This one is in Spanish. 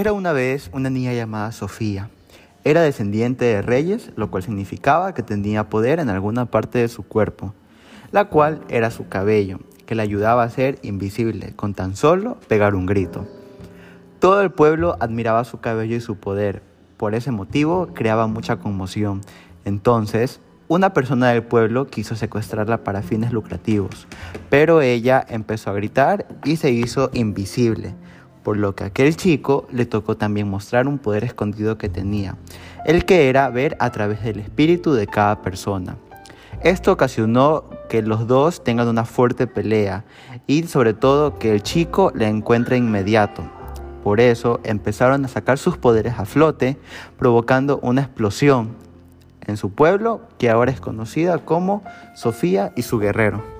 Era una vez una niña llamada Sofía. Era descendiente de reyes, lo cual significaba que tenía poder en alguna parte de su cuerpo, la cual era su cabello, que le ayudaba a ser invisible con tan solo pegar un grito. Todo el pueblo admiraba su cabello y su poder. Por ese motivo creaba mucha conmoción. Entonces, una persona del pueblo quiso secuestrarla para fines lucrativos, pero ella empezó a gritar y se hizo invisible por lo que a aquel chico le tocó también mostrar un poder escondido que tenía, el que era ver a través del espíritu de cada persona. Esto ocasionó que los dos tengan una fuerte pelea y sobre todo que el chico le encuentre inmediato. Por eso empezaron a sacar sus poderes a flote, provocando una explosión en su pueblo que ahora es conocida como Sofía y su guerrero.